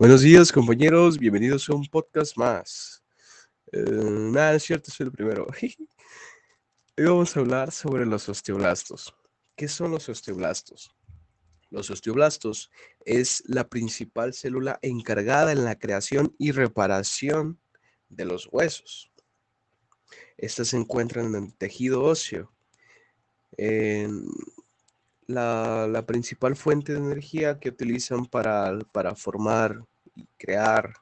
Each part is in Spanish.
Buenos días, compañeros. Bienvenidos a un podcast más. Eh, nada, es cierto, soy el primero. Hoy vamos a hablar sobre los osteoblastos. ¿Qué son los osteoblastos? Los osteoblastos es la principal célula encargada en la creación y reparación de los huesos. Estas se encuentran en el tejido óseo. la, principal fuente de energía que utilizan para, para formar crear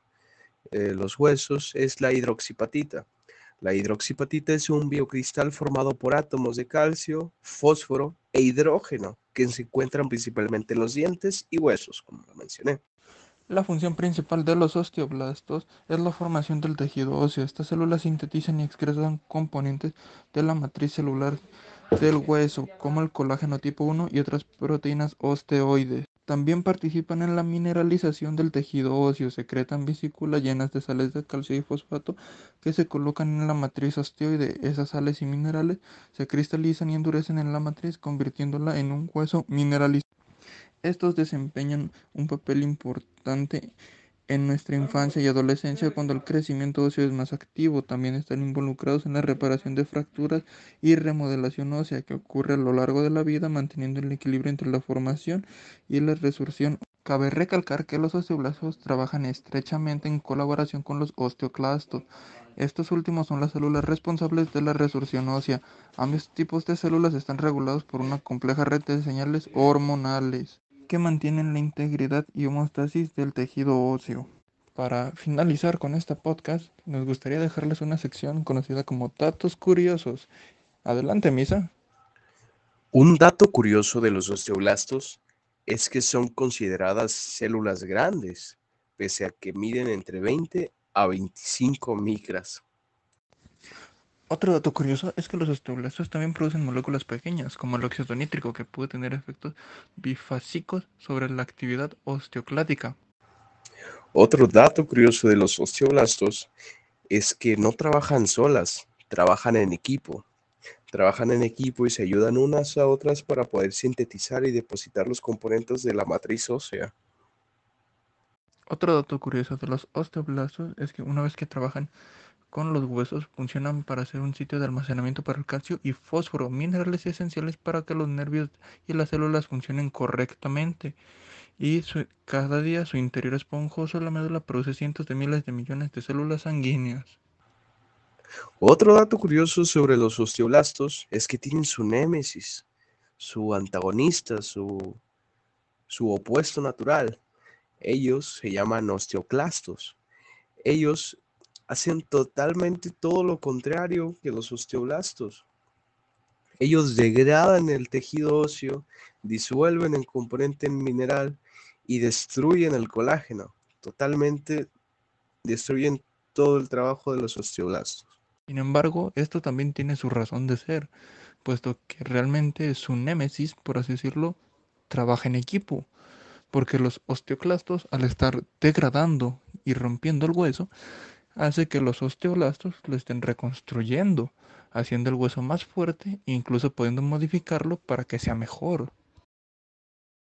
eh, los huesos es la hidroxipatita. La hidroxipatita es un biocristal formado por átomos de calcio, fósforo e hidrógeno que se encuentran principalmente en los dientes y huesos, como lo mencioné. La función principal de los osteoblastos es la formación del tejido óseo. Estas células sintetizan y excretan componentes de la matriz celular del hueso, como el colágeno tipo 1 y otras proteínas osteoides. También participan en la mineralización del tejido óseo, secretan vesículas llenas de sales de calcio y fosfato que se colocan en la matriz osteoide. Esas sales y minerales se cristalizan y endurecen en la matriz, convirtiéndola en un hueso mineralizado. Estos desempeñan un papel importante en nuestra infancia y adolescencia cuando el crecimiento óseo es más activo. También están involucrados en la reparación de fracturas y remodelación ósea que ocurre a lo largo de la vida manteniendo el equilibrio entre la formación y la resurrección. Cabe recalcar que los osteoblastos trabajan estrechamente en colaboración con los osteoclastos. Estos últimos son las células responsables de la resurrección ósea. Ambos tipos de células están regulados por una compleja red de señales hormonales que mantienen la integridad y homeostasis del tejido óseo. Para finalizar con este podcast, nos gustaría dejarles una sección conocida como datos curiosos. Adelante, Misa. Un dato curioso de los osteoblastos es que son consideradas células grandes, pese a que miden entre 20 a 25 micras. Otro dato curioso es que los osteoblastos también producen moléculas pequeñas, como el óxido nítrico, que puede tener efectos bifásicos sobre la actividad osteoclática. Otro dato curioso de los osteoblastos es que no trabajan solas, trabajan en equipo. Trabajan en equipo y se ayudan unas a otras para poder sintetizar y depositar los componentes de la matriz ósea. Otro dato curioso de los osteoblastos es que una vez que trabajan con los huesos funcionan para ser un sitio de almacenamiento para el calcio y fósforo, minerales esenciales para que los nervios y las células funcionen correctamente. Y cada día su interior esponjoso, la médula, produce cientos de miles de millones de células sanguíneas. Otro dato curioso sobre los osteoblastos es que tienen su némesis, su antagonista, su, su opuesto natural. Ellos se llaman osteoclastos. Ellos hacen totalmente todo lo contrario que los osteoblastos. Ellos degradan el tejido óseo, disuelven el componente mineral y destruyen el colágeno. Totalmente destruyen todo el trabajo de los osteoblastos. Sin embargo, esto también tiene su razón de ser, puesto que realmente su némesis, por así decirlo, trabaja en equipo, porque los osteoclastos, al estar degradando y rompiendo el hueso, hace que los osteoblastos lo estén reconstruyendo, haciendo el hueso más fuerte e incluso pudiendo modificarlo para que sea mejor.